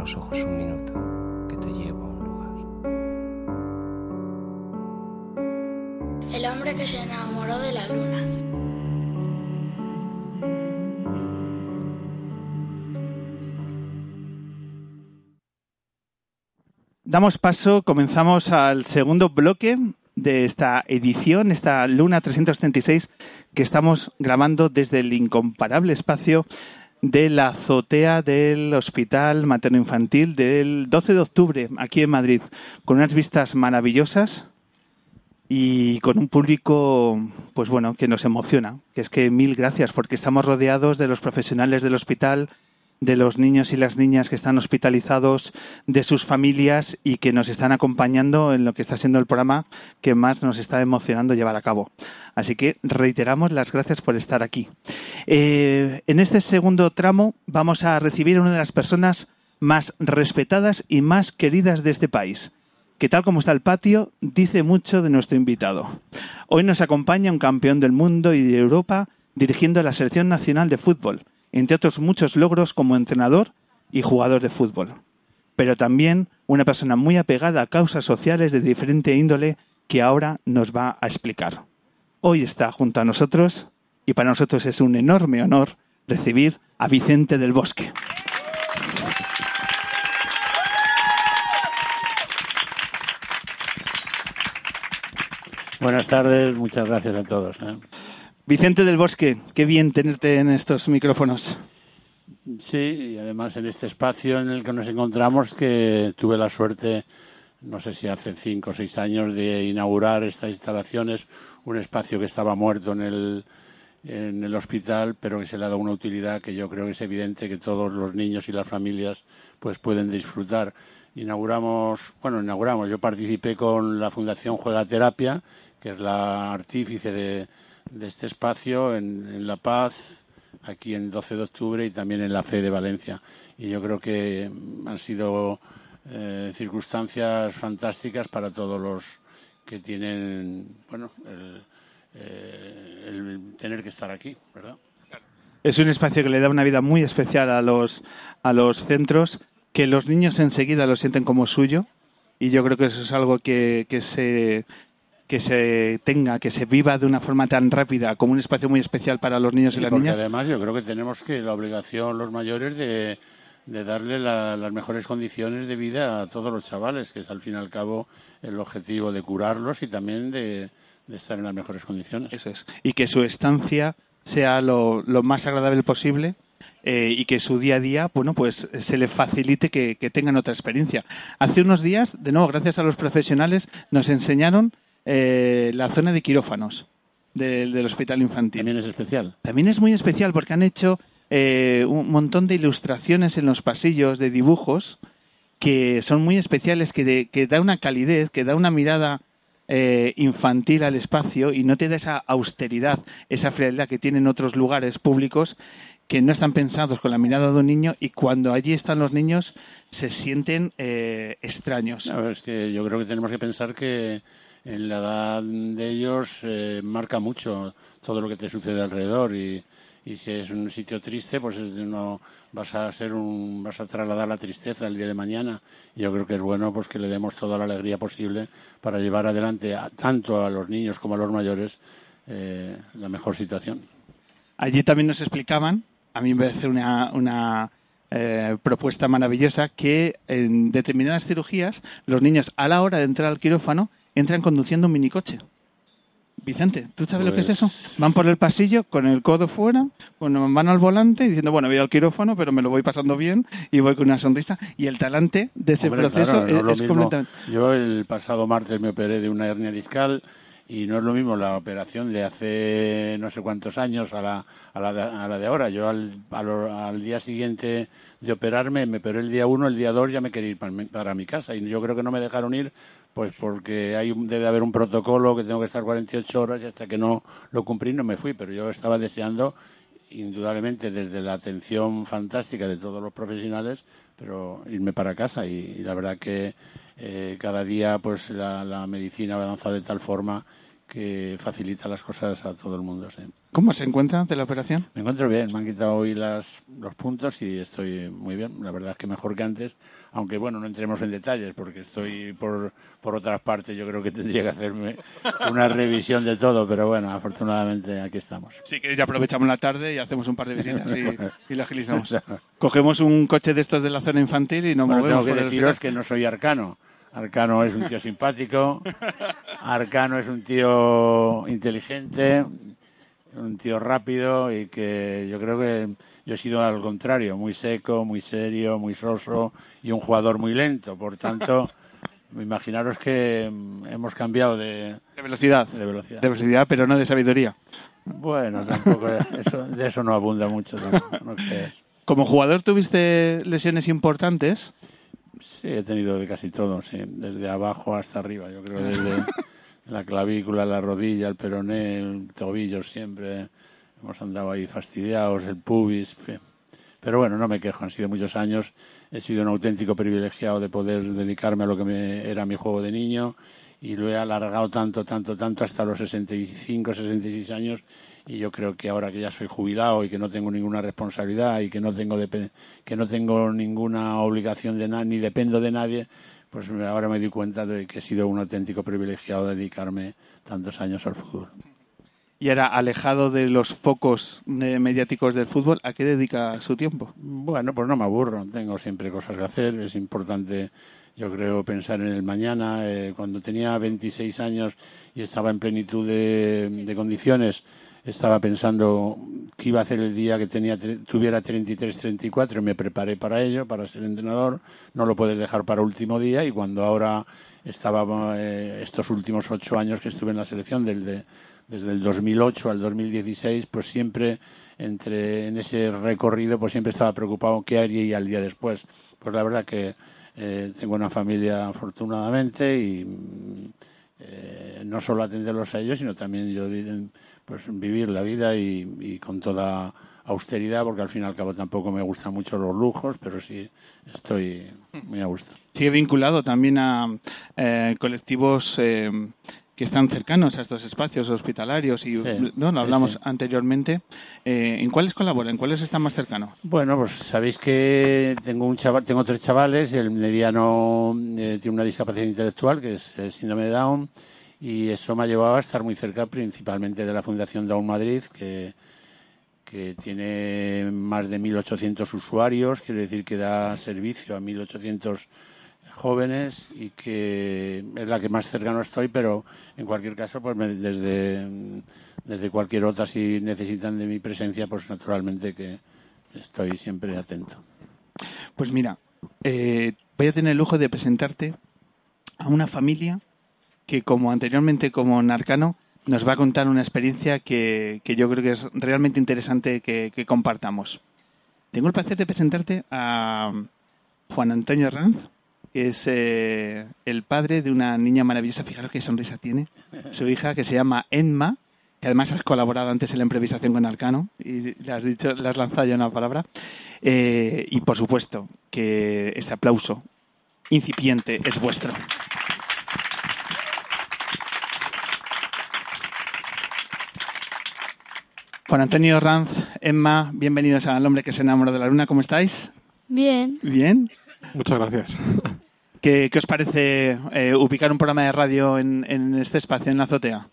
los ojos un minuto, que te llevo a un lugar. El hombre que se enamoró de la luna. Damos paso, comenzamos al segundo bloque de esta edición, esta Luna 336, que estamos grabando desde el incomparable espacio de la azotea del Hospital Materno Infantil del 12 de octubre, aquí en Madrid, con unas vistas maravillosas y con un público, pues bueno, que nos emociona. Que es que mil gracias, porque estamos rodeados de los profesionales del hospital, de los niños y las niñas que están hospitalizados, de sus familias y que nos están acompañando en lo que está siendo el programa que más nos está emocionando llevar a cabo. Así que reiteramos las gracias por estar aquí. Eh, en este segundo tramo vamos a recibir a una de las personas más respetadas y más queridas de este país que tal como está el patio, dice mucho de nuestro invitado. Hoy nos acompaña un campeón del mundo y de Europa dirigiendo la selección nacional de fútbol, entre otros muchos logros como entrenador y jugador de fútbol. Pero también una persona muy apegada a causas sociales de diferente índole que ahora nos va a explicar. Hoy está junto a nosotros y para nosotros es un enorme honor recibir a Vicente del Bosque. Buenas tardes, muchas gracias a todos. ¿eh? Vicente del Bosque, qué bien tenerte en estos micrófonos. Sí, y además en este espacio en el que nos encontramos, que tuve la suerte, no sé si hace cinco o seis años, de inaugurar estas instalaciones, un espacio que estaba muerto en el, en el hospital, pero que se le ha dado una utilidad que yo creo que es evidente que todos los niños y las familias pues pueden disfrutar. Inauguramos, bueno, inauguramos, yo participé con la Fundación Juega Terapia, que es la artífice de, este espacio en, La Paz, aquí en 12 de octubre y también en la Fe de Valencia. Y yo creo que han sido eh, circunstancias fantásticas para todos los que tienen, bueno, eh, el, tener que estar aquí, ¿verdad? Es un espacio que le da una vida muy especial a los, a los centros, que los niños enseguida lo sienten como suyo. Y yo creo que eso es algo que, que se que se tenga, que se viva de una forma tan rápida como un espacio muy especial para los niños y, las niñas. Además, yo creo que tenemos que la obligación los mayores de, darle las mejores condiciones de vida a todos los chavales, que es al fin y al cabo el objetivo de curarlos y también de, estar en las mejores condiciones. Eso es. Y que su estancia sea lo, más agradable posible. Eh, y que su día a día, bueno, pues se le facilite que, que tengan otra experiencia. Hace unos días, de nuevo, gracias a los profesionales, nos enseñaron eh, la zona de quirófanos del, hospital infantil. También es especial. También es muy especial porque han hecho eh, un montón de ilustraciones en los pasillos de dibujos que son muy especiales, que, que da una calidez, que da una mirada eh, infantil al espacio y no te da esa austeridad, esa frialdad que tienen otros lugares públicos que no están pensados con la mirada de un niño y cuando allí están los niños se sienten extraños. es que yo creo que tenemos que pensar que en la edad de ellos eh, marca mucho todo lo que te sucede alrededor y, y si es un sitio triste, pues no vas a ser un, vas a trasladar la tristeza el día de mañana. Yo creo que es bueno pues que le demos toda la alegría posible para llevar adelante tanto a los niños como a los mayores eh, la mejor situación. Allí también nos explicaban, a mí me parece una, una eh, propuesta maravillosa, que en determinadas cirugías los niños a la hora de entrar al quirófano entran conduciendo un minicoche. Vicente, ¿tú sabes lo que es eso? Pues van por el pasillo con el codo fuera, bueno, van al volante diciendo, bueno, voy al quirófano, pero me lo voy pasando bien y voy con una sonrisa. Y el talante de ese proceso es, completamente... Yo el pasado martes me operé de una hernia discal y no es lo mismo la operación de hace no sé cuántos años a la, a la, de, a la de ahora. Yo al, al, día siguiente de operarme, me operé el día uno, el día dos ya me quería ir para para mi casa y yo creo que no me dejaron ir pues porque hay debe haber un protocolo que tengo que estar 48 horas y hasta que no lo cumplí no me fui, pero yo estaba deseando indudablemente desde la atención fantástica de todos los profesionales, pero irme para casa. Y, la verdad que eh, cada día pues la, medicina ha avanzado de tal forma que facilita las cosas a todo el mundo. Sí. ¿Cómo se encuentra de la operación? Me encuentro bien, me han quitado hoy las, los puntos y estoy muy bien. La verdad es que mejor que antes, aunque bueno, no entremos en detalles porque estoy por, por otras partes. Yo creo que tendría que hacerme una revisión de todo, pero bueno, afortunadamente aquí estamos. Sí, que ya aprovechamos la tarde y hacemos un par de visitas y, y lo agilizamos. Cogemos un coche de estos de la zona infantil y nos Bueno, movemos tengo que deciros que no soy arcano. Arcano es un tío simpático, Arcano es un tío inteligente, un tío rápido y que yo creo que yo he sido al contrario, muy seco, muy serio, muy soso y un jugador muy lento. Por tanto, imaginaros que mm, hemos cambiado de, De velocidad. de velocidad. De velocidad, pero no de sabiduría. Bueno, tampoco eso, de eso no abunda mucho. no. Como jugador tuviste lesiones importantes. Sí, he tenido de casi todo, sí, desde abajo hasta arriba. Yo creo desde la clavícula, la rodilla, el peroné, el tobillo siempre. Hemos andado ahí fastidiados, el pubis. Pero bueno, no me quejo, han sido muchos años. He sido un auténtico privilegiado de poder dedicarme a lo que me, era mi juego de niño y lo he alargado tanto, tanto, tanto hasta los 65, 66 años y yo creo que ahora que ya soy jubilado y que no tengo ninguna responsabilidad y que no tengo que no tengo ninguna obligación de nada ni dependo de nadie, pues ahora me doy cuenta de que he sido un auténtico privilegiado de dedicarme tantos años al fútbol. Y ahora, alejado de los focos eh, mediáticos del fútbol, ¿a qué dedica su tiempo? Bueno, pues no me aburro, tengo siempre cosas que hacer, es importante, yo creo, pensar en el mañana. Eh, cuando tenía 26 años y estaba en plenitud de, de condiciones, estaba pensando qué iba a hacer el día que tenía, tuviera 33, 34 y me preparé para ello, para ser entrenador. No lo puedes dejar para último día y cuando ahora estaba eh, estos últimos ocho años que estuve en la selección, del de- desde el 2008 al 2016, pues siempre entre en ese recorrido pues siempre estaba preocupado qué haría al día después. Pues la verdad que eh, tengo una familia afortunadamente y eh, no solo atenderlos a ellos, sino también yo pues vivir la vida y, y con toda austeridad, porque al fin y al cabo tampoco me gustan mucho los lujos, pero sí estoy muy a gusto. Sigue vinculado también a eh, colectivos eh, que están cercanos a estos espacios hospitalarios y Sí, no lo hablamos sí. anteriormente. Eh, ¿En cuáles colaboran? ¿En cuáles están más cercanos? Bueno, pues sabéis que tengo un chaval, tengo tres chavales, el mediano eh, tiene una discapacidad intelectual que es el síndrome de Down y eso me ha llevado a estar muy cerca principalmente de la Fundación Down Madrid que que tiene más de 1.800 usuarios, quiere decir que da servicio a 1.800 jóvenes y que es la que más cercano estoy, pero en cualquier caso, pues me- desde, desde cualquier otra, si necesitan de mi presencia, pues naturalmente que estoy siempre atento. Pues mira, eh, voy a tener el lujo de presentarte a una familia que, como anteriormente como Narcano, nos va a contar una experiencia que, que yo creo que es realmente interesante que, compartamos. Tengo el placer de presentarte a Juan Antonio Ranz, que es eh, el padre de una niña maravillosa, fijaros qué sonrisa tiene, su hija, que se llama Enma, que además has colaborado antes en la improvisación con Arcano y le has dicho, le has lanzado ya una palabra. Eh, y por supuesto que este aplauso incipiente es vuestro. Juan Antonio Ranz, Emma, bienvenidos al hombre que se enamoró de la luna. ¿Cómo estáis? Bien. ¿Bien? Muchas gracias. ¿Qué, qué os parece eh, ubicar un programa de radio en, en este espacio, en la azotea?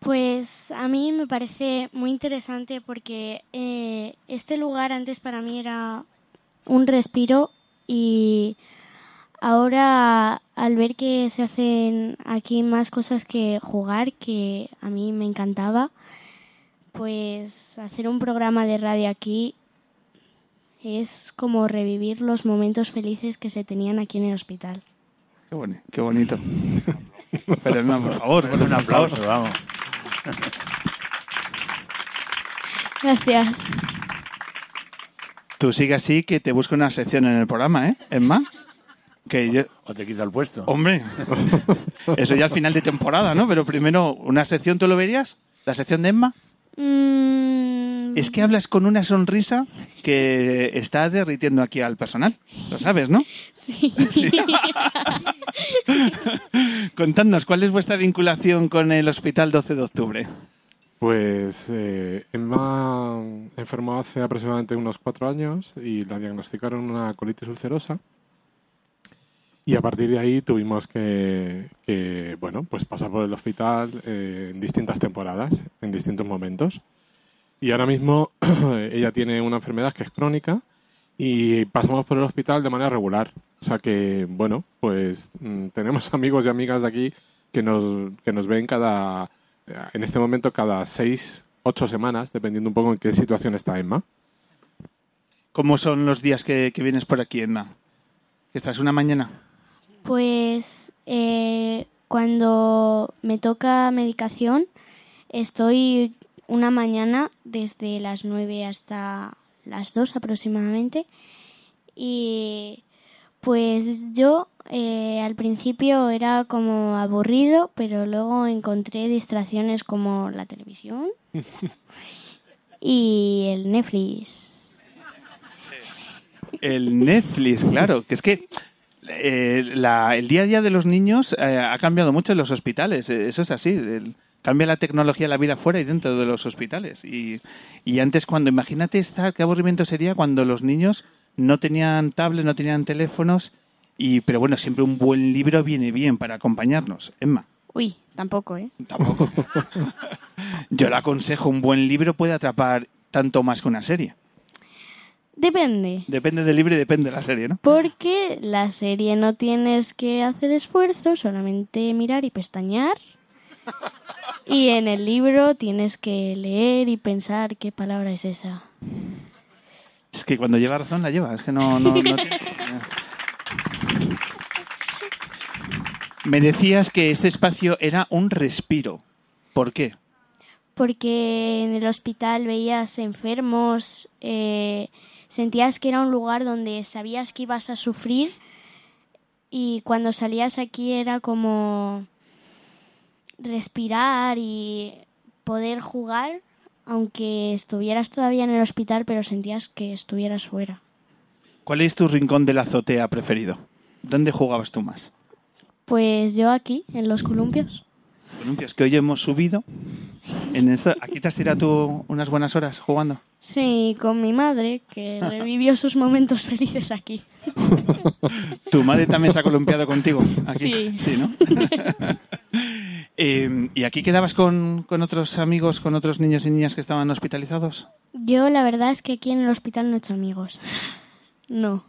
Pues a mí me parece muy interesante porque eh, este lugar antes para mí era un respiro y ahora al ver que se hacen aquí más cosas que jugar, que a mí me encantaba, pues hacer un programa de radio aquí es como revivir los momentos felices que se tenían aquí en el hospital. Qué, boni- qué bonito. Por favor, Un aplauso, vamos. Gracias. Tú sigue así que te busco una sección en el programa, ¿eh, Emma? Que yo... O te quita el puesto. Hombre, eso ya al final de temporada, ¿no? Pero primero, ¿una sección tú lo verías? ¿La sección de Emma? Mm, Es que hablas con una sonrisa que está derritiendo aquí al personal. Lo sabes, ¿no? Sí. Contadnos, ¿cuál es vuestra vinculación con el Hospital 12 de Octubre? Pues eh, Emma enfermó hace aproximadamente unos cuatro años y la diagnosticaron una colitis ulcerosa. Y a partir de ahí tuvimos que, que, bueno, pues pasar por el hospital eh, en distintas temporadas, en distintos momentos. Y ahora mismo ella tiene una enfermedad que es crónica y pasamos por el hospital de manera regular. O sea que, bueno, pues mm, tenemos amigos y amigas aquí que nos, que nos ven cada, en este momento cada seis, ocho semanas, dependiendo un poco en qué situación está Emma. ¿Cómo son los días que, que vienes por aquí, Emma? ¿Estás una mañana? Pues eh, cuando me toca medicación estoy una mañana desde las 9 hasta las 2 aproximadamente y pues yo eh, al principio era como aburrido pero luego encontré distracciones como la televisión y el Netflix. El Netflix, claro, que es que eh, la- el día a día de los niños eh, ha cambiado mucho en los hospitales. eh, Eso es así. el- cambia la tecnología, la vida fuera y dentro de los hospitales. Y, y antes, cuando imagínate estar, qué aburrimiento sería cuando los niños no tenían tablets, no tenían teléfonos. Y, pero bueno, siempre un buen libro viene bien para acompañarnos. Emma, Uy, tampoco, ¿eh? tampoco. Yo le aconsejo, un buen libro puede atrapar tanto más que una serie. Depende. Depende del libro y depende de la serie, ¿no? Porque la serie no tienes que hacer esfuerzo, solamente mirar y pestañear. Y en el libro tienes que leer y pensar qué palabra es esa. Es que cuando lleva razón la lleva, es que no, no, no tiene- Me decías que este espacio era un respiro. ¿Por qué? Porque en el hospital veías enfermos, eh, sentías que era un lugar donde sabías que ibas a sufrir y cuando salías aquí era como respirar y poder jugar, aunque estuvieras todavía en el hospital, pero sentías que estuvieras fuera. ¿Cuál es tu rincón de la azotea preferido? ¿Dónde jugabas tú más? Pues yo aquí, en los columpios. Columpios, que hoy hemos subido. En esto- ¿Aquí te has tirado tú unas buenas horas jugando? Sí, con mi madre, que revivió sus momentos felices aquí. ¿Tu madre también se ha columpiado contigo? Aquí? Sí. ¿no? Eh, ¿Y aquí quedabas con, con otros amigos, con otros niños y niñas que estaban hospitalizados? Yo la verdad es que aquí en el hospital no he hecho amigos. No.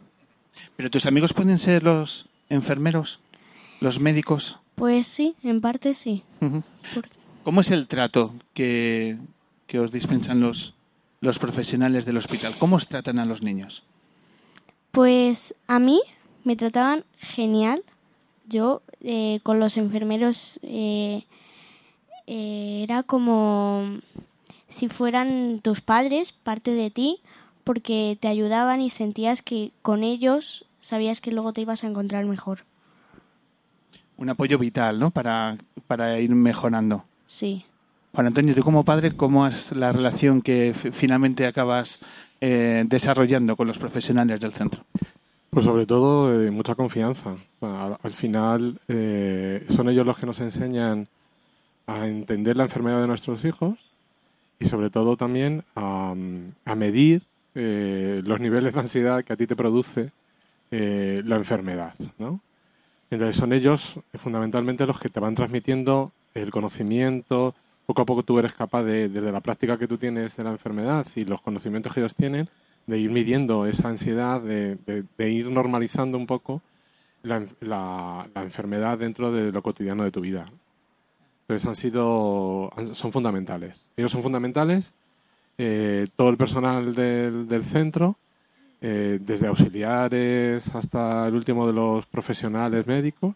¿Pero tus amigos pueden ser los enfermeros, los médicos? Pues sí, en parte sí. ¿Cómo es el trato que, que os dispensan los, los profesionales del hospital? ¿Cómo os tratan a los niños? Pues a mí me trataban genial. Yo eh, con los enfermeros eh, eh, era como si fueran tus padres, parte de ti, porque te ayudaban y sentías que con ellos sabías que luego te ibas a encontrar mejor. Un apoyo vital, ¿no? Para, para ir mejorando. Sí. Juan Antonio, tú como padre, ¿cómo es la relación que fi- finalmente acabas eh, desarrollando con los profesionales del centro? Pues sobre todo eh, mucha confianza. Al, al final eh, son ellos los que nos enseñan a entender la enfermedad de nuestros hijos y sobre todo también a, a medir eh, los niveles de ansiedad que a ti te produce eh, la enfermedad, ¿no? Entonces son ellos eh, fundamentalmente los que te van transmitiendo el conocimiento, poco a poco tú eres capaz de, desde la práctica que tú tienes de la enfermedad y los conocimientos que ellos tienen, de ir midiendo esa ansiedad, de, de- de ir normalizando un poco la, la- la enfermedad dentro de lo cotidiano de tu vida. Entonces han sido, son fundamentales. Ellos son fundamentales, eh, todo el personal del, del centro, eh, desde auxiliares hasta el último de los profesionales médicos.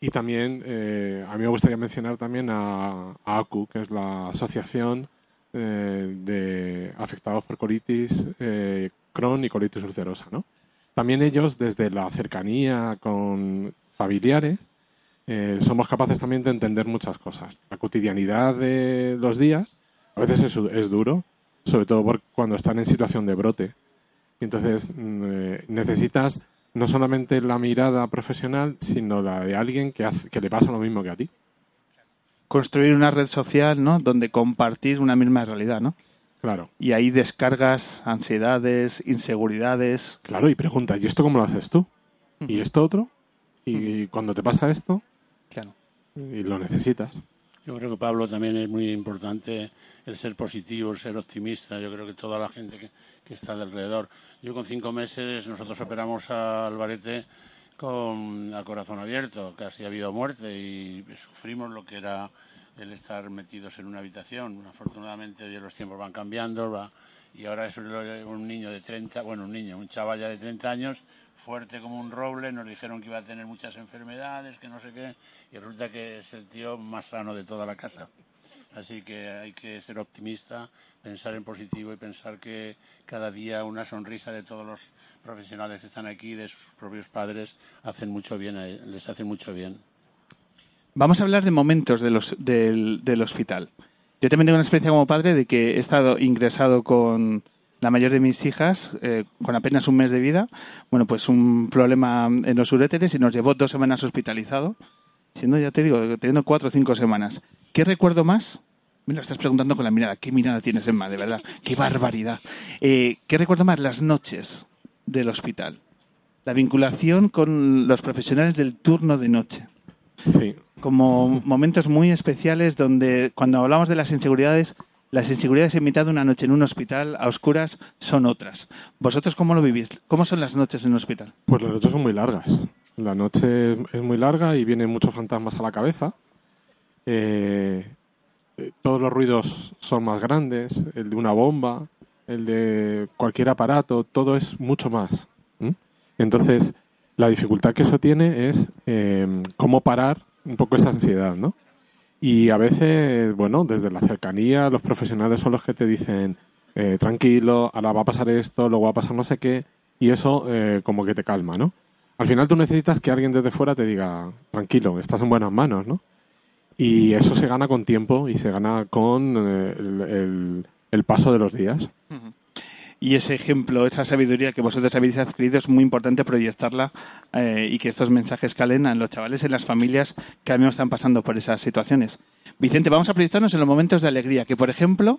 Y también, eh, a mí me gustaría mencionar también a, a ACU, que es la Asociación eh, de Afectados por Colitis eh, Crohn y Colitis Ulcerosa. ¿no? También ellos, desde la cercanía con familiares, eh, somos capaces también de entender muchas cosas. La cotidianidad de los días a veces es, es duro sobre todo por cuando están en situación de brote. Entonces mm, eh, necesitas no solamente la mirada profesional, sino la de alguien que, hace, que le pasa lo mismo que a ti. Construir una red social, ¿no? Donde compartir una misma realidad, ¿no? Claro, Y ahí descargas ansiedades, inseguridades. claro, y preguntas, ¿y esto cómo lo haces tú? ¿Y esto otro? Y cuando te pasa esto, Claro. y lo necesitas. Yo creo que Pablo también es muy importante el ser positivo, el ser optimista. Yo creo que toda la gente que, que está alrededor. Yo con cinco meses nosotros operamos a Alvarete con a corazón abierto, casi ha habido muerte y sufrimos lo que era el estar metidos en una habitación. Afortunadamente hoy los tiempos van cambiando va, y ahora es un niño de 30, bueno, un niño, un chaval ya de 30 años, fuerte como un roble, nos dijeron que iba a tener muchas enfermedades, que no sé qué, y resulta que es el tío más sano de toda la casa. Así que hay que ser optimista, pensar en positivo y pensar que cada día una sonrisa de todos los profesionales que están aquí, de sus propios padres, hacen mucho bien, a- les hacen mucho bien. Vamos a hablar de momentos del, del hospital. Yo también tengo una experiencia como padre de que he estado ingresado con la mayor de mis hijas eh, con apenas un mes de vida. Bueno, pues un problema en los uréteres y nos llevó dos semanas hospitalizado. Siendo, ya te digo, teniendo cuatro o cinco semanas. ¿Qué recuerdo más? Me lo estás preguntando con la mirada. ¿Qué mirada tienes, Emma? De verdad. ¡Qué barbaridad! Eh, ¿Qué recuerdo más? Las noches del hospital. La vinculación con los profesionales del turno de noche Sí, como momentos muy especiales donde cuando hablamos de las inseguridades, las inseguridades en mitad de una noche en un hospital a oscuras son otras. ¿Vosotros cómo lo vivís? ¿Cómo son las noches en un hospital? Pues las noches son muy largas. La noche es muy larga y vienen muchos fantasmas a la cabeza. Eh, eh, todos los ruidos son más grandes, el de una bomba, el de cualquier aparato, todo es mucho más. Entonces, la dificultad que eso tiene es eh, cómo parar un poco esa ansiedad, ¿no? Y a veces, bueno, desde la cercanía, los profesionales son los que te dicen, eh, tranquilo, ahora va a pasar esto, luego va a pasar no sé qué, y eso eh, como que te calma, ¿no? Al final tú necesitas que alguien desde fuera te diga, tranquilo, estás en buenas manos, ¿no? Y eso se gana con tiempo y se gana con eh, el, el- el paso de los días. Y ese ejemplo, esa sabiduría que vosotros habéis adquirido es muy importante proyectarla eh, y que estos mensajes calen a los chavales, en las familias que ahora mismo están pasando por esas situaciones. Vicente, vamos a proyectarnos en los momentos de alegría, que por ejemplo,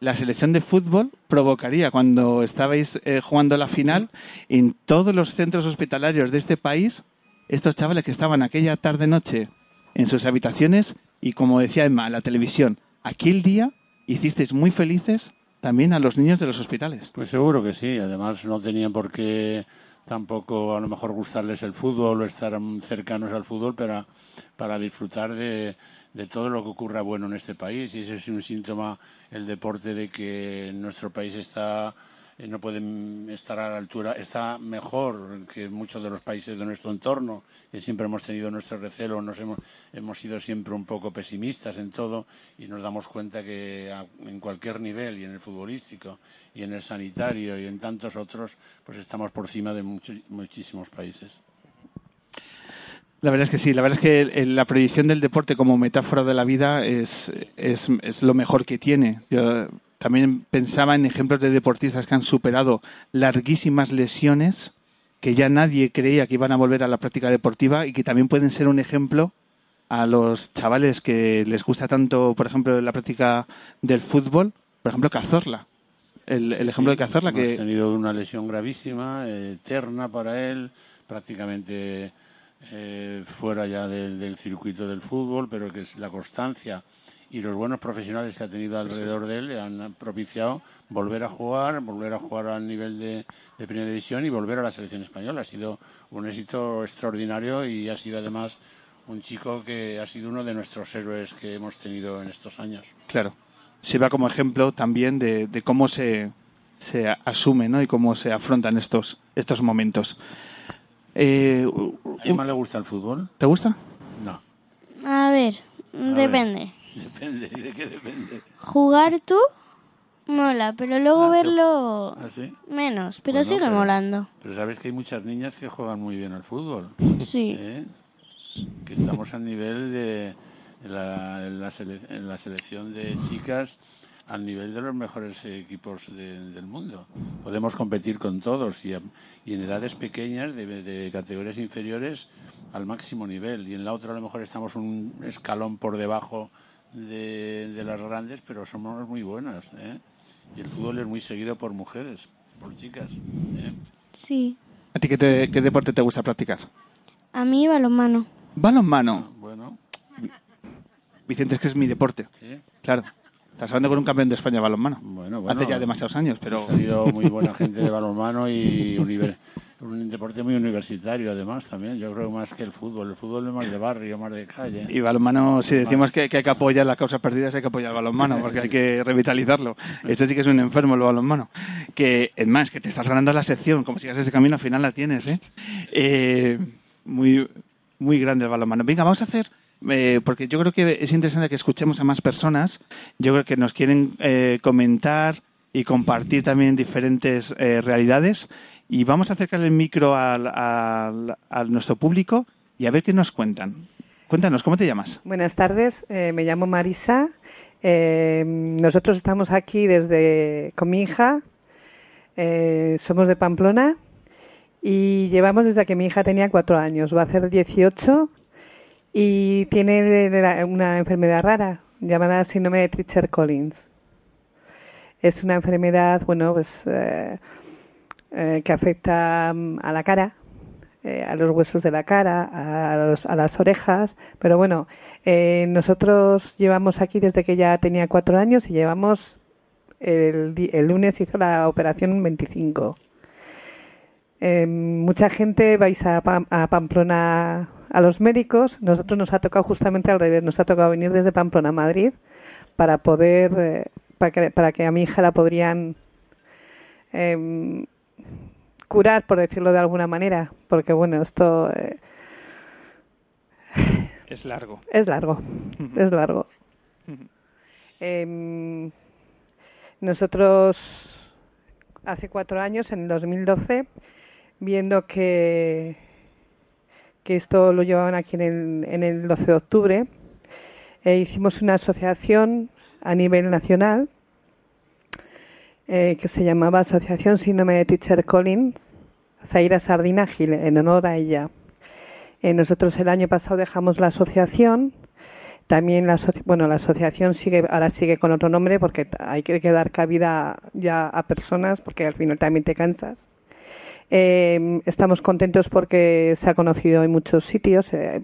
la selección de fútbol provocaría cuando estabais eh, jugando la final en todos los centros hospitalarios de este país, estos chavales que estaban aquella tarde-noche en sus habitaciones y como decía Emma, la televisión, aquel día hicisteis muy felices también a los niños de los hospitales. Pues seguro que sí. Además, no tenían por qué tampoco a lo mejor gustarles el fútbol o estar cercanos al fútbol para, para disfrutar de, de todo lo que ocurra bueno en este país. Y ese es un síntoma, el deporte, de que nuestro país está eh, no puede mm, estar a la altura, está mejor que muchos de los países de nuestro entorno, siempre hemos tenido nuestro recelo, nos hemos, hemos sido siempre un poco pesimistas en todo y nos damos cuenta que en cualquier nivel, y en el futbolístico, y en el sanitario, y en tantos otros, pues estamos por encima de muchos, muchísimos países. La verdad es que sí, la verdad es que la proyección del deporte como metáfora de la vida es, es, es lo mejor que tiene. Yo también pensaba en ejemplos de deportistas que han superado larguísimas lesiones que ya nadie creía que iban a volver a la práctica deportiva y que también pueden ser un ejemplo a los chavales que les gusta tanto, por ejemplo, la práctica del fútbol, por ejemplo, Cazorla. El, el ejemplo de Cazorla que tenido una lesión gravísima, eh, eterna para él, prácticamente eh, fuera ya del, del circuito del fútbol, pero que es la constancia y los buenos profesionales que ha tenido alrededor de él le han propiciado volver a jugar, volver a jugar al nivel de, de primera división y volver a la selección española. Ha sido un éxito extraordinario y ha sido además un chico que ha sido uno de nuestros héroes que hemos tenido en estos años. Claro. Sirva como ejemplo también de, de cómo se, se asume ¿no? y cómo se afrontan estos, estos momentos. Eh, ¿A Emma le gusta el fútbol? ¿Te gusta? No. A ver, depende. Depende. ¿Y de qué depende? Jugar tú mola, pero luego Ah, verlo ¿Ah, sí? menos, pero Bueno, sigue pero- molando. Pero sabes que hay muchas niñas que juegan muy bien al fútbol. Sí. ¿eh? Que estamos al nivel de la, en la sele- en la selección de chicas. al nivel de los mejores equipos del mundo. Podemos competir con todos y, en edades pequeñas, de, categorías inferiores, al máximo nivel. Y en la otra a lo mejor estamos un escalón por debajo de, las grandes, pero somos muy buenas. ¿eh? Y el fútbol es muy seguido por mujeres, por chicas. ¿eh? Sí. ¿A ti qué, qué deporte te gusta practicar? A mí balonmano. ¿Balonmano? Bueno. Vicente, es que es mi deporte. ¿Sí? Claro. Estás hablando con un campeón de España de balonmano. Bueno, Hace ya demasiados años, pero... Ha salido muy buena gente de balonmano y un deporte muy universitario además también. Yo creo más que el fútbol. El fútbol es más de barrio, más de calle. Y balonmano, si decimos que, hay que apoyar las causas perdidas, hay que apoyar el balonmano, porque hay que revitalizarlo. Esto sí que es un enfermo el balonmano. Que, es más, que te estás ganando la sección. Como sigas ese camino, al final la tienes, ¿eh? eh muy, muy grande el balonmano. Venga, vamos a hacer eh, porque yo creo que es interesante que escuchemos a más personas. Yo creo que nos quieren eh, comentar y compartir también diferentes eh, realidades. Y vamos a acercar el micro al, a nuestro público y a ver qué nos cuentan. Cuéntanos, ¿cómo te llamas? Buenas tardes, me llamo Marisa. nosotros estamos aquí desde con mi hija. somos de Pamplona y llevamos desde que mi hija tenía cuatro años. Va a hacer 18 y tiene una enfermedad rara llamada síndrome de Treacher Collins. Es una enfermedad, bueno, pues eh, eh, que afecta mm, a la cara, eh, a los huesos de la cara, a, las orejas, pero bueno, nosotros llevamos aquí desde que ella tenía cuatro años y llevamos el, el lunes hizo la operación 25. mucha gente vais a, a Pamplona a los médicos, nosotros nos ha tocado justamente al revés, nos ha tocado venir desde Pamplona a Madrid para poder, eh, para, que, para que a mi hija la podrían em, curar, por decirlo de alguna manera, porque bueno, esto... Eh, es largo. Es largo, es largo. Em, nosotros hace cuatro años, en el 2012, viendo que que esto lo llevaban aquí en el, en el 12 de octubre, e hicimos una asociación a nivel nacional eh, que se llamaba Asociación Síndrome de Teacher Collins, Zaira Sardina Gil, en honor a ella. Eh, nosotros el año pasado dejamos la asociación. También la, bueno, la asociación sigue, ahora sigue con otro nombre porque hay que, dar cabida ya a personas porque al final también te cansas. Eh, estamos contentos porque se ha conocido en muchos sitios, eh,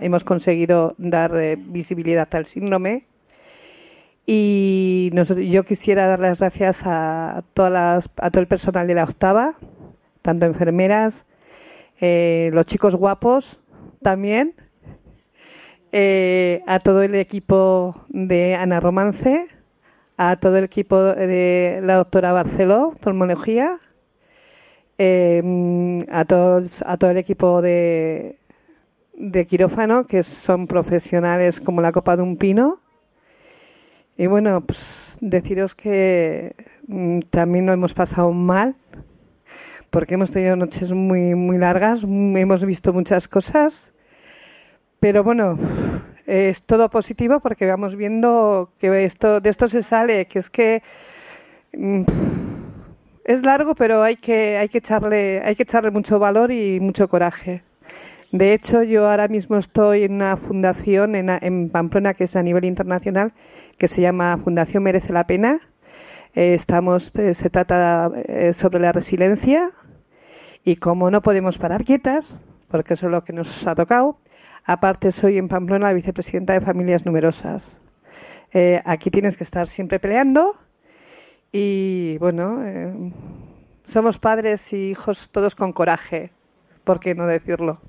hemos conseguido dar eh, visibilidad al síndrome y yo quisiera dar las gracias a, todas a todo el personal de la octava, tanto enfermeras, eh, los chicos guapos también, a todo el equipo de Ana Romance, a todo el equipo de la doctora Barceló, Pulmonología, eh, a, todos, a todo el equipo de, de quirófano, que son profesionales como la copa de un pino. Y bueno, pues deciros que mm, también lo hemos pasado mal, porque hemos tenido noches muy, muy largas, hemos visto muchas cosas, pero bueno, es todo positivo porque vamos viendo que esto, de esto se sale, que es que... Mm, es largo, pero hay que, hay que echarle, hay que echarle mucho valor y mucho coraje. De hecho, yo ahora mismo estoy en una fundación en Pamplona que es a nivel internacional, que se llama Fundación Merece la Pena. Eh, estamos, eh, se trata eh, sobre la resiliencia y como no podemos parar quietas, porque eso es lo que nos ha tocado, aparte soy en Pamplona la vicepresidenta de Familias Numerosas. aquí tienes que estar siempre peleando y bueno, somos padres y hijos todos con coraje, ¿por qué no decirlo?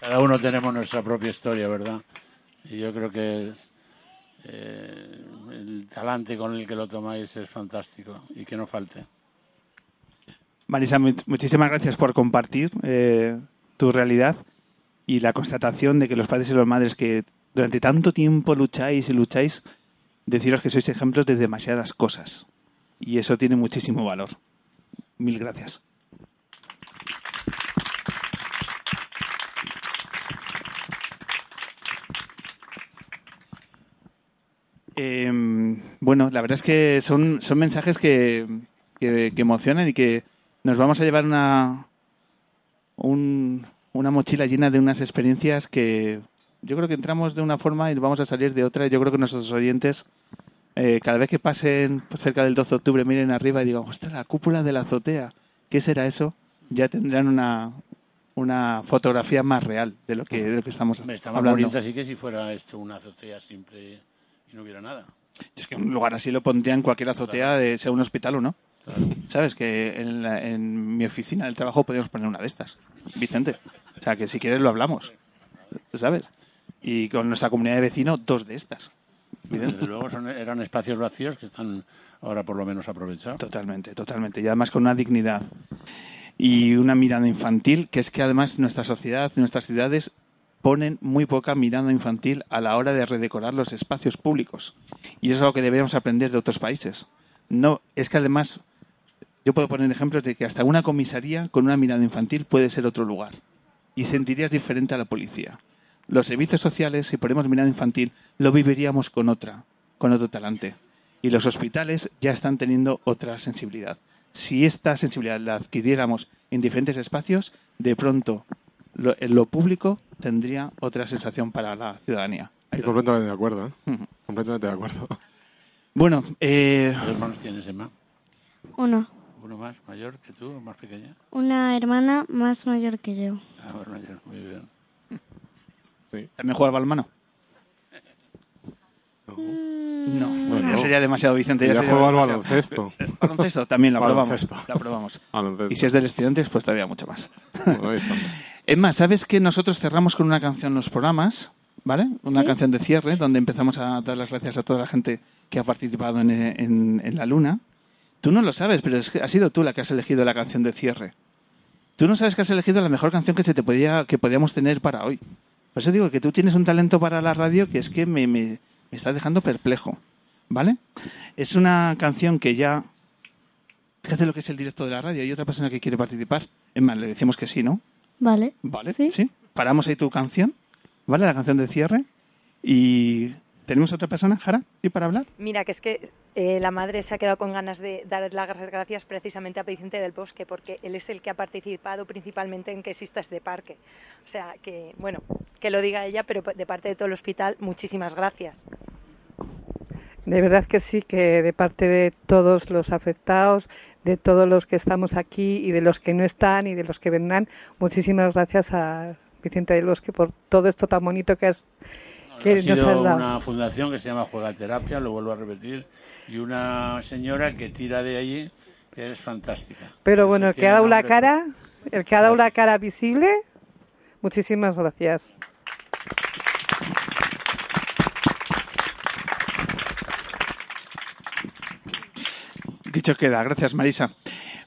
Cada uno tenemos nuestra propia historia, ¿verdad? Y yo creo que eh, el talante con el que lo tomáis es fantástico y que no falte. Marisa, muchísimas gracias por compartir. Eh, tu realidad y la constatación de que los padres y las madres que durante tanto tiempo lucháis y lucháis, deciros que sois ejemplos de demasiadas cosas. Y eso tiene muchísimo valor. Mil gracias. Eh, bueno, la verdad es que son, son mensajes que, que, que emocionan y que nos vamos a llevar una, un- una mochila llena de unas experiencias que yo creo que entramos de una forma y vamos a salir de otra. Yo creo que nuestros oyentes, eh, cada vez que pasen cerca del 12 de octubre, miren arriba y digan, ostras, la cúpula de la azotea, ¿qué será eso? Ya tendrán una, una fotografía más real de lo que, de lo que estamos Me estaba hablando. bonito así que si fuera esto una azotea simple y no hubiera nada. Es que un lugar así lo pondría en cualquier azotea, de, sea un hospital o no. ¿Sabes? Que en, la- en mi oficina del trabajo podríamos poner una de estas. Vicente. O sea, que si quieres lo hablamos. ¿Sabes? Y con nuestra comunidad de vecinos, dos de estas. Desde luego son, eran espacios vacíos que están ahora por lo menos aprovechados. Totalmente, totalmente. Y además con una dignidad y una mirada infantil, que es que además nuestra sociedad, nuestras ciudades ponen muy poca mirada infantil a la hora de redecorar los espacios públicos. Y eso es algo que deberíamos aprender de otros países. No, es que además yo puedo poner ejemplos de que hasta una comisaría con una mirada infantil puede ser otro lugar. Y sentirías diferente a la policía. Los servicios sociales, si ponemos mirada infantil, lo viviríamos con otra, con otro talante. Y los hospitales ya están teniendo otra sensibilidad. Si esta sensibilidad la adquiriéramos en diferentes espacios, de pronto lo, en lo público tendría otra sensación para la ciudadanía. Estoy completamente de acuerdo, ¿eh? Ujú. Completamente de acuerdo. Bueno, eh, ¿Cuántos hermanos tienes, Emma? Uno. ¿Uno más mayor que tú o más pequeña? Una hermana más mayor que yo. Ah, más mayor, muy bien. ¿también juega al balmano? Mm, No, No, ya no. sería demasiado, Vicente. ya Ya sería al baloncesto. Baloncesto también. Baloncesto. Lo aprobamos. Baloncesto. Y si es del estudiantes, pues todavía mucho más. Bueno, ahí. Es más, ¿sabes que nosotros cerramos con una canción los programas? ¿Vale? Una Sí. canción de cierre donde empezamos a dar las gracias a toda la gente que ha participado en, en- en la luna. Tú no lo sabes, pero es que has sido tú la que has elegido la canción de cierre. Tú no sabes que has elegido la mejor canción que se te podía, que podíamos tener para hoy. Por eso digo que tú tienes un talento para la radio que es que me, me, me está dejando perplejo. ¿Vale? Es una canción que ya. Fíjate lo que es el directo de la radio. Hay otra persona que quiere participar. Es más, le decimos que sí, ¿no? Vale. Vale, Sí. sí. Paramos ahí tu canción, ¿vale? La canción de cierre. Y tenemos otra persona, Jara, ¿y para hablar? Mira, que es que eh, la madre se ha quedado con ganas de dar las gracias precisamente a Vicente del Bosque, porque él es el que ha participado principalmente en que exista este parque. O sea, que, bueno, que lo diga ella, pero de parte de todo el hospital, muchísimas gracias. De verdad que sí, que de parte de todos los afectados, de todos los que estamos aquí y de los que no están y de los que vendrán, muchísimas gracias a Vicente del Bosque por todo esto tan bonito que has, que ha nos sido has dado. una fundación que se llama Juegaterapia, lo vuelvo a repetir, y una señora que tira de allí, que es fantástica. Pero bueno, el que ha dado la cara, el que ha dado la cara visible, muchísimas gracias. Dicho queda, gracias Marisa.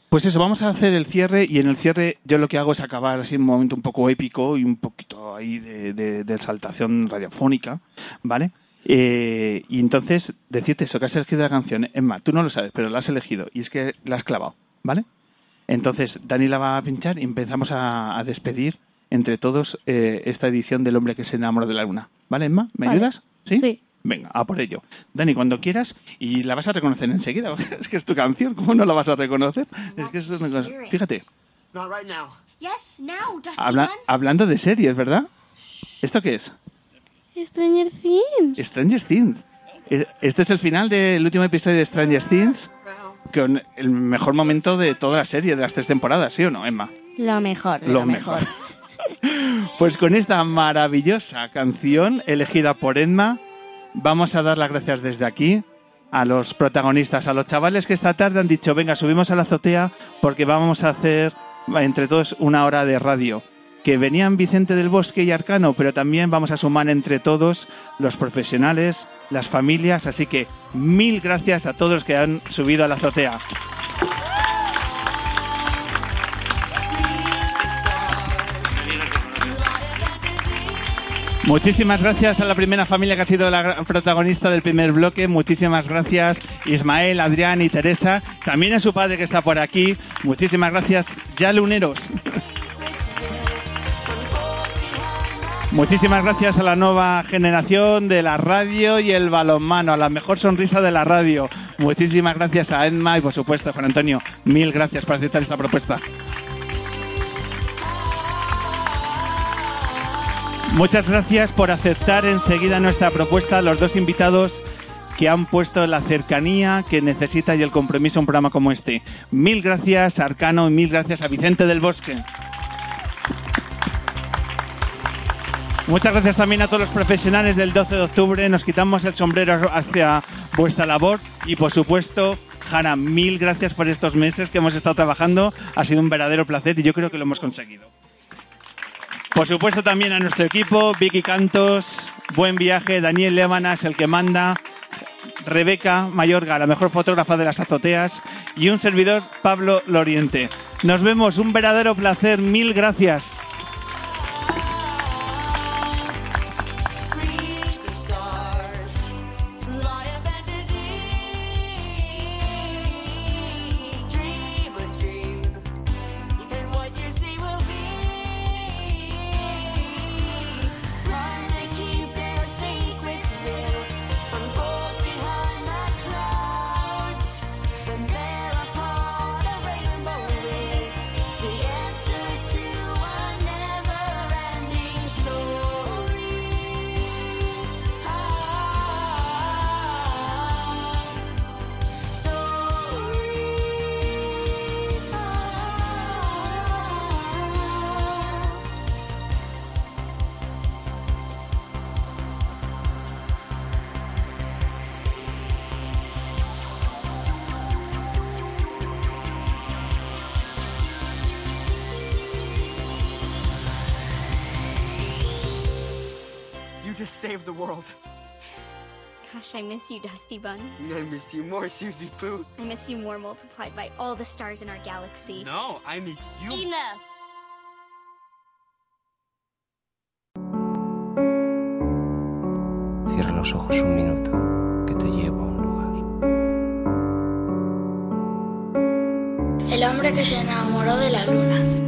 Pues eso, vamos a hacer el cierre y en el cierre yo lo que hago es acabar así en un momento un poco épico y un poquito ahí de, de- de exaltación radiofónica, ¿vale? Eh, y entonces decirte eso, que has elegido la canción. Emma, tú no lo sabes, pero la has elegido y es que la has clavado, ¿vale? Entonces Dani la va a pinchar y empezamos a, a despedir entre todos eh, esta edición del hombre que se enamoró de la luna. ¿Vale, Emma? ¿Me Vale. ayudas? ¿Sí? Sí. Venga, a por ello. Dani, cuando quieras, y la vas a reconocer enseguida. Es que es tu canción, ¿cómo no la vas a reconocer? Es que es una cosa- Fíjate, habla- hablando de series, ¿verdad? ¿Esto qué es? Stranger Things. Stranger Things. Eh, Este es el final del último episodio de Stranger Things, con el mejor momento de toda la serie, de las tres temporadas, ¿sí o no, Emma? Lo mejor, Lo lo, mejor. Pues con esta maravillosa canción elegida por Emma, vamos a dar las gracias desde aquí a los protagonistas, a los chavales que esta tarde han dicho, venga, subimos a la azotea porque vamos a hacer entre todos una hora de radio. Que venían Vicente del Bosque y Arcano, pero también vamos a sumar entre todos los profesionales, las familias, así que mil gracias a todos los que han subido a la azotea. Muchísimas gracias a la primera familia que ha sido la protagonista del primer bloque. Muchísimas gracias Ismael, Adrián y Teresa. También a su padre que está por aquí. Muchísimas gracias ya luneros. Muchísimas gracias a la nueva generación de la radio y el balonmano, a la mejor sonrisa de la radio. Muchísimas gracias a Edma y por supuesto Juan Antonio. Mil gracias por aceptar esta propuesta. Muchas gracias por aceptar enseguida nuestra propuesta los dos invitados que han puesto la cercanía que necesita y el compromiso a un programa como este. Mil gracias Arcano y mil gracias a Vicente del Bosque. Muchas gracias también a todos los profesionales del 12 de octubre. Nos quitamos el sombrero hacia vuestra labor y por supuesto, Hanna, mil gracias por estos meses que hemos estado trabajando. Ha sido un verdadero placer y yo creo que lo hemos conseguido. Por supuesto también a nuestro equipo, Vicky Cantos, buen viaje, Daniel Lemanas, el que manda, Rebeca Mayorga, la mejor fotógrafa de las azoteas, y un servidor, Pablo Loriente. Nos vemos, un verdadero placer, mil gracias. You just saved the world. Gosh, I miss you, Dusty Bun. I miss you more, Susie Pooh. I miss you more multiplied by all the stars in our galaxy. No, I miss you. Enough! Cierra los ojos un minuto, que te llevo a un lugar. El hombre que se enamoró de la luna.